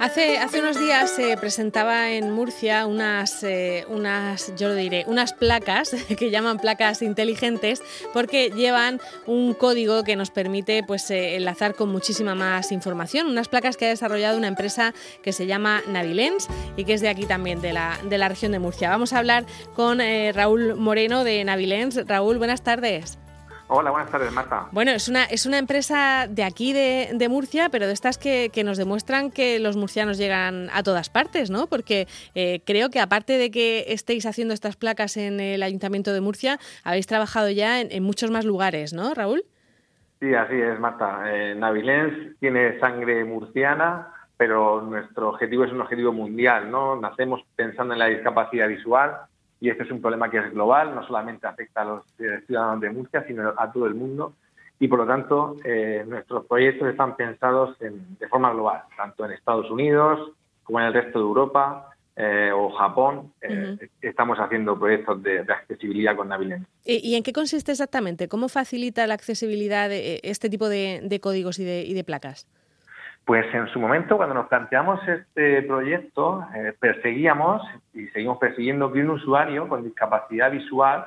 Hace, unos días se presentaba en Murcia unas, eh, unas, yo lo diré, unas placas que llaman placas inteligentes porque llevan un código que nos permite pues, eh, enlazar con muchísima más información. Unas placas que ha desarrollado una empresa que se llama Navilens y que es de aquí también, de la, de la región de Murcia. Vamos a hablar con eh, Raúl Moreno de Navilens. Raúl, buenas tardes. Hola, buenas tardes, Marta. Bueno, es una, es una empresa de aquí, de, Murcia, pero de estas que, nos demuestran que los murcianos llegan a todas partes, ¿no? Porque eh, creo que aparte de que estéis haciendo estas placas en el Ayuntamiento de Murcia, habéis trabajado ya en, muchos más lugares, ¿no, Raúl? Sí, así es, Marta. Eh, Navilens tiene sangre murciana, pero nuestro objetivo es un objetivo mundial, ¿no? Nacemos pensando en la discapacidad visual y este es un problema que es global, no solamente afecta a los eh, ciudadanos de Murcia, sino a todo el mundo. Y por lo tanto, eh, nuestros proyectos están pensados de forma global, tanto en Estados Unidos como en el resto de Europa eh, o Japón. Estamos haciendo proyectos de, accesibilidad con Navilens. ¿Y, en qué consiste exactamente? ¿Cómo facilita la accesibilidad de este tipo de, códigos y de placas? Pues en su momento, cuando nos planteamos este proyecto, eh, perseguíamos y seguimos persiguiendo que un usuario con discapacidad visual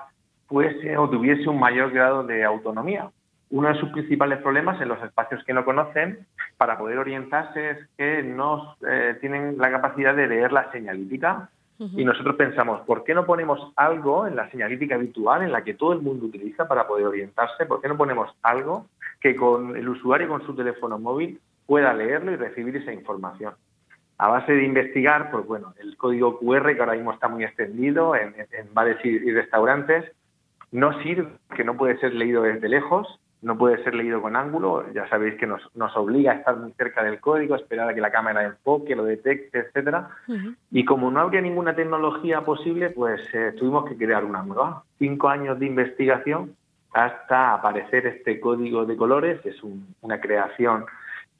fuese o tuviese un mayor grado de autonomía. Uno de sus principales problemas en los espacios que no conocen para poder orientarse es que no eh, tienen la capacidad de leer la señalítica. Y nosotros pensamos, ¿por qué no ponemos algo en la señalítica habitual en la que todo el mundo utiliza para poder orientarse? ¿Por qué no ponemos algo que con el usuario con su teléfono móvil pueda leerlo y recibir esa información. A base de investigar, pues bueno, el código QR que ahora mismo está muy extendido en, bares y, restaurantes, no sirve, que no puede ser leído desde lejos, no puede ser leído con ángulo, ya sabéis que nos, obliga a estar muy cerca del código, esperar a que la cámara enfoque, lo detecte, etcétera. Y como no habría ninguna tecnología posible, pues eh, tuvimos que crear una nueva. Cinco años de investigación hasta aparecer este código de colores, es una creación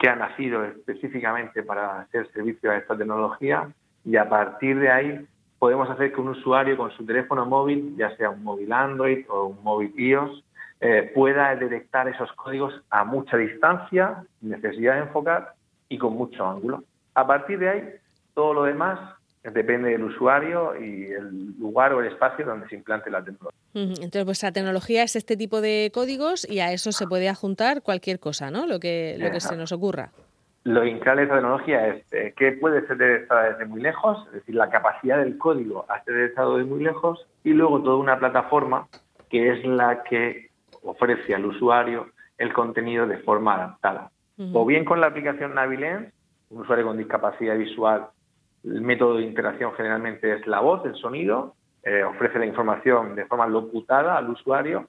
que ha nacido específicamente para hacer servicio a esta tecnología y a partir de ahí podemos hacer que un usuario con su teléfono móvil, ya sea un móvil Android o un móvil iOS, eh, pueda detectar esos códigos a mucha distancia, necesidad de enfocar y con mucho ángulo. A partir de ahí, todo lo demás depende del usuario y el lugar o el espacio donde se implante la tecnología. Entonces, vuestra tecnología es este tipo de códigos y a eso se puede adjuntar cualquier cosa, ¿no? Lo que, lo que se nos ocurra. Lo increíble de esta tecnología es eh, que puede ser detectada desde muy lejos, es decir, la capacidad del código a ser detectado desde muy lejos, y luego toda una plataforma que es la que ofrece al usuario el contenido de forma adaptada. O bien con la aplicación Navilens, un usuario con discapacidad visual el método de interacción generalmente es la voz, el sonido, eh, ofrece la información de forma locutada al usuario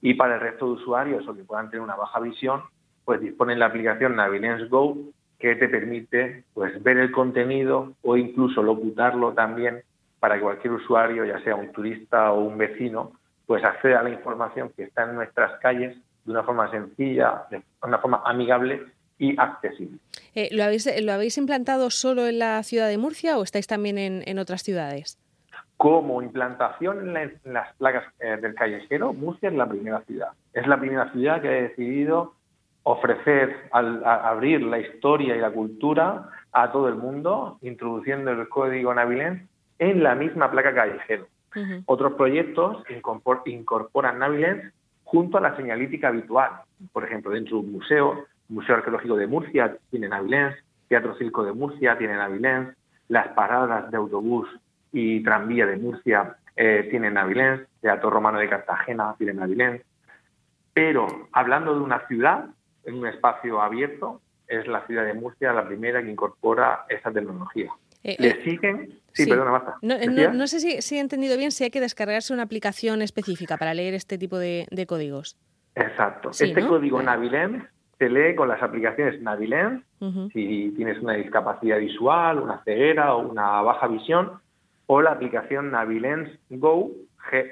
y para el resto de usuarios o que puedan tener una baja visión, pues disponen la aplicación Navilens Go que te permite pues ver el contenido o incluso locutarlo también para que cualquier usuario, ya sea un turista o un vecino, pues acceda a la información que está en nuestras calles de una forma sencilla, de una forma amigable y accesible. Eh, ¿lo, habéis, ¿Lo habéis implantado solo en la ciudad de Murcia o estáis también en, otras ciudades? Como implantación en, las placas eh, del callejero, Murcia es la primera ciudad. Es la primera ciudad que ha decidido ofrecer, al, abrir la historia y la cultura a todo el mundo, introduciendo el código Navilens en la misma placa callejero. Otros proyectos incorporan Navilens junto a la señalítica habitual. Por ejemplo, dentro de un museo Museo Arqueológico de Murcia tiene Navilens, Teatro Circo de Murcia tiene Navilens, las paradas de autobús y tranvía de Murcia eh, tienen Navilens, Teatro Romano de Cartagena tiene Navilens. Pero hablando de una ciudad, en un espacio abierto, es la ciudad de Murcia la primera que incorpora esa tecnología. Eh, ¿Le eh, siguen? Sí, perdona, basta. No, sé si, he entendido bien si hay que descargarse una aplicación específica para leer este tipo de, códigos. Exacto. este código Navilens se lee con las aplicaciones Navilens, si tienes una discapacidad visual, una ceguera o una baja visión, o la aplicación Navilens Go,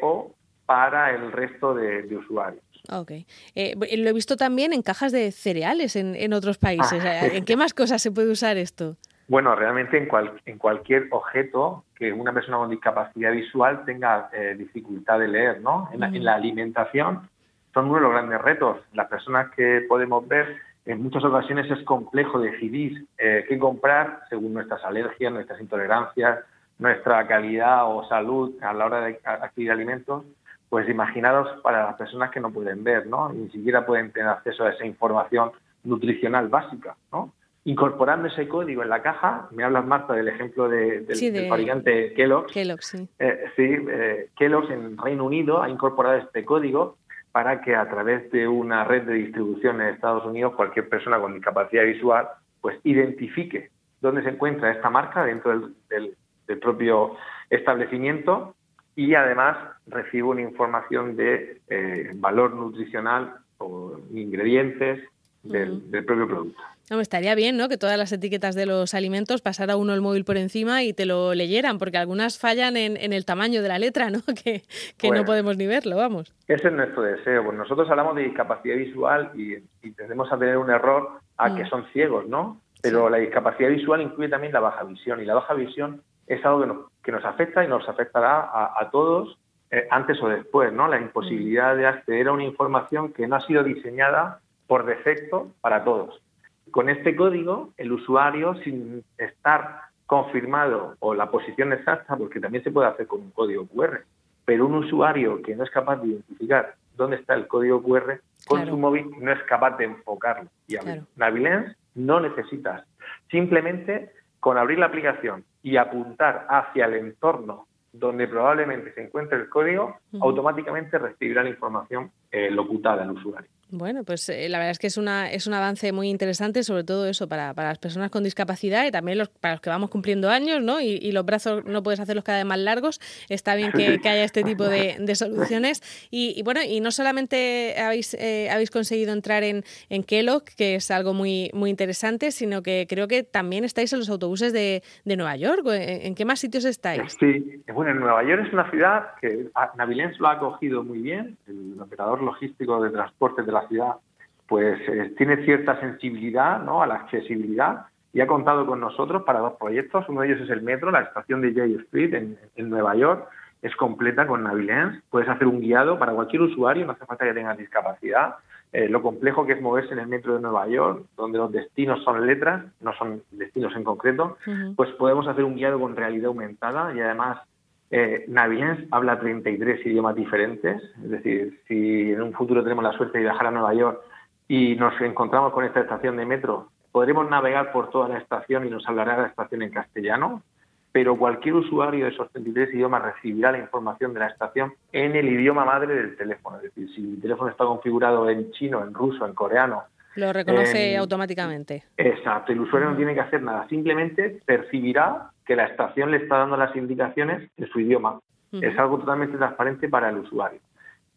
GO, para el resto de, usuarios. Ok. Eh, lo he visto también en cajas de cereales en, otros países. Ah. ¿En qué más cosas se puede usar esto? Bueno, realmente en, en cualquier objeto que una persona con discapacidad visual tenga eh, dificultad de leer, ¿no? en la alimentación son uno de los grandes retos. Las personas que podemos ver en muchas ocasiones es complejo decidir eh, qué comprar según nuestras alergias, nuestras intolerancias, nuestra calidad o salud a la hora de adquirir alimentos. Pues imaginaros para las personas que no pueden ver, ¿no? Ni siquiera pueden tener acceso a esa información nutricional básica, ¿no? Incorporando ese código en la caja, me hablas Marta del ejemplo del, fabricante Kellogg's. Kellogg's, sí. Eh, sí, eh, Kellogg's en Reino Unido ha incorporado este código para que a través de una red de distribución en Estados Unidos cualquier persona con discapacidad visual pues identifique dónde se encuentra esta marca dentro del, propio establecimiento y además recibe una información de eh, valor nutricional o ingredientes del propio producto. No, estaría bien, ¿no? Que todas las etiquetas de los alimentos pasara uno el móvil por encima y te lo leyeran, porque algunas fallan en, el tamaño de la letra, ¿no? Que, no podemos ni verlo, vamos. Ese es nuestro deseo. Pues nosotros hablamos de discapacidad visual y, tendemos a tener un error a que mm. son ciegos, ¿no? Pero la discapacidad visual incluye también la baja visión y la baja visión es algo que nos, que nos afecta y nos afectará a, todos eh, antes o después, ¿no? La imposibilidad de acceder a una información que no ha sido diseñada por defecto para todos. Con este código, el usuario, sin estar confirmado o la posición exacta, porque también se puede hacer con un código QR, pero un usuario que no es capaz de identificar dónde está el código QR, con su móvil no es capaz de enfocarlo. Y claro. Navilens no necesitas. Simplemente con abrir la aplicación y apuntar hacia el entorno donde probablemente se encuentre el código, automáticamente recibirá la información eh, locutada al usuario. Bueno, pues eh, la verdad es que es, una, es un avance muy interesante, sobre todo eso para, las personas con discapacidad y también los, para los que vamos cumpliendo años, ¿no? Y, los brazos no puedes hacerlos cada vez más largos. Está bien que, haya este tipo de, soluciones. Y, bueno, y no solamente habéis, eh, habéis conseguido entrar en, en Kellogg, que es algo muy, muy interesante, sino que creo que también estáis en los autobuses de, Nueva York. ¿En, qué más sitios estáis? Sí, bueno, en Nueva York es una ciudad que Navilens lo ha acogido muy bien, el operador logístico de transporte de la ciudad, pues eh, tiene cierta sensibilidad ¿no? a la accesibilidad y ha contado con nosotros para dos proyectos. Uno de ellos es el metro, la estación de J Street en, Nueva York. Es completa con Navilens. Puedes hacer un guiado para cualquier usuario, no hace falta que tengas discapacidad. Eh, lo complejo que es moverse en el metro de Nueva York, donde los destinos son letras, no son destinos en concreto, pues podemos hacer un guiado con realidad aumentada y además eh, habla 33 idiomas diferentes, es decir, si en un futuro tenemos la suerte de viajar a Nueva York y nos encontramos con esta estación de metro, podremos navegar por toda la estación y nos hablará la estación en castellano, pero cualquier usuario de esos 33 idiomas recibirá la información de la estación en el idioma madre del teléfono. Es decir, si mi teléfono está configurado en chino, en ruso, en coreano. Lo reconoce automáticamente. Exacto, el usuario no tiene que hacer nada, simplemente percibirá que la estación le está dando las indicaciones en su idioma. Es algo totalmente transparente para el usuario.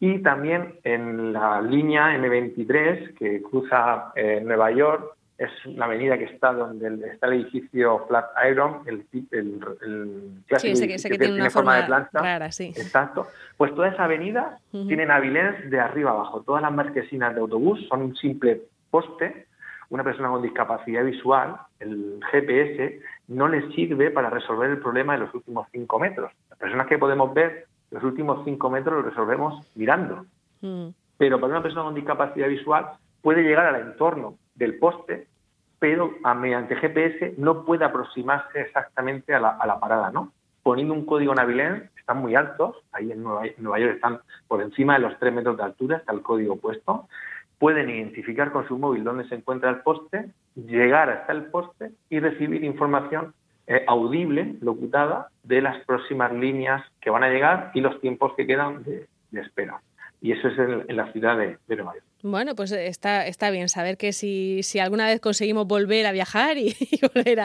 Y también en la línea M23 que cruza eh, Nueva York, es una avenida que está donde está el edificio Flatiron, el, el, el clásico sí, ese, que, tiene, una forma, de planta. Rara, sí. Exacto. Pues toda esa avenida tiene Navilens de arriba abajo. Todas las marquesinas de autobús son un simple poste una persona con discapacidad visual, el GPS, no le sirve para resolver el problema de los últimos cinco metros. Las personas que podemos ver los últimos cinco metros los resolvemos mirando. Mm. Pero para una persona con discapacidad visual puede llegar al entorno del poste, pero mediante GPS no puede aproximarse exactamente a la, parada, ¿no? Poniendo un código Navilens, están muy altos, ahí en Nueva, en Nueva York están por encima de los tres metros de altura, está el código puesto, pueden identificar con su móvil dónde se encuentra el poste, llegar hasta el poste y recibir información eh, audible, locutada, de las próximas líneas que van a llegar y los tiempos que quedan de, espera. Y eso es en, la ciudad de, de Nueva York. Bueno, pues está, está bien saber que si, si alguna vez conseguimos volver a viajar y, volver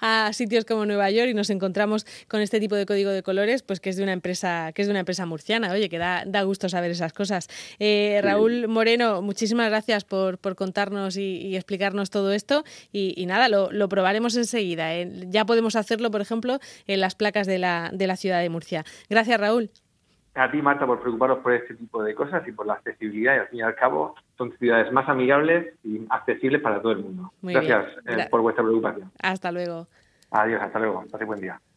a, sitios como Nueva York y nos encontramos con este tipo de código de colores, pues que es de una empresa, que es de una empresa murciana, oye, que da, da gusto saber esas cosas. Eh, Raúl Moreno, muchísimas gracias por, por contarnos y, explicarnos todo esto. Y, nada, lo, lo, probaremos enseguida. ¿eh? Ya podemos hacerlo, por ejemplo, en las placas de la, de la ciudad de Murcia. Gracias, Raúl a ti, Marta, por preocuparos por este tipo de cosas y por la accesibilidad. Y al fin y al cabo, son ciudades más amigables y accesibles para todo el mundo. Gracias eh, por vuestra preocupación. Hasta luego. Adiós, hasta luego. Pase buen día.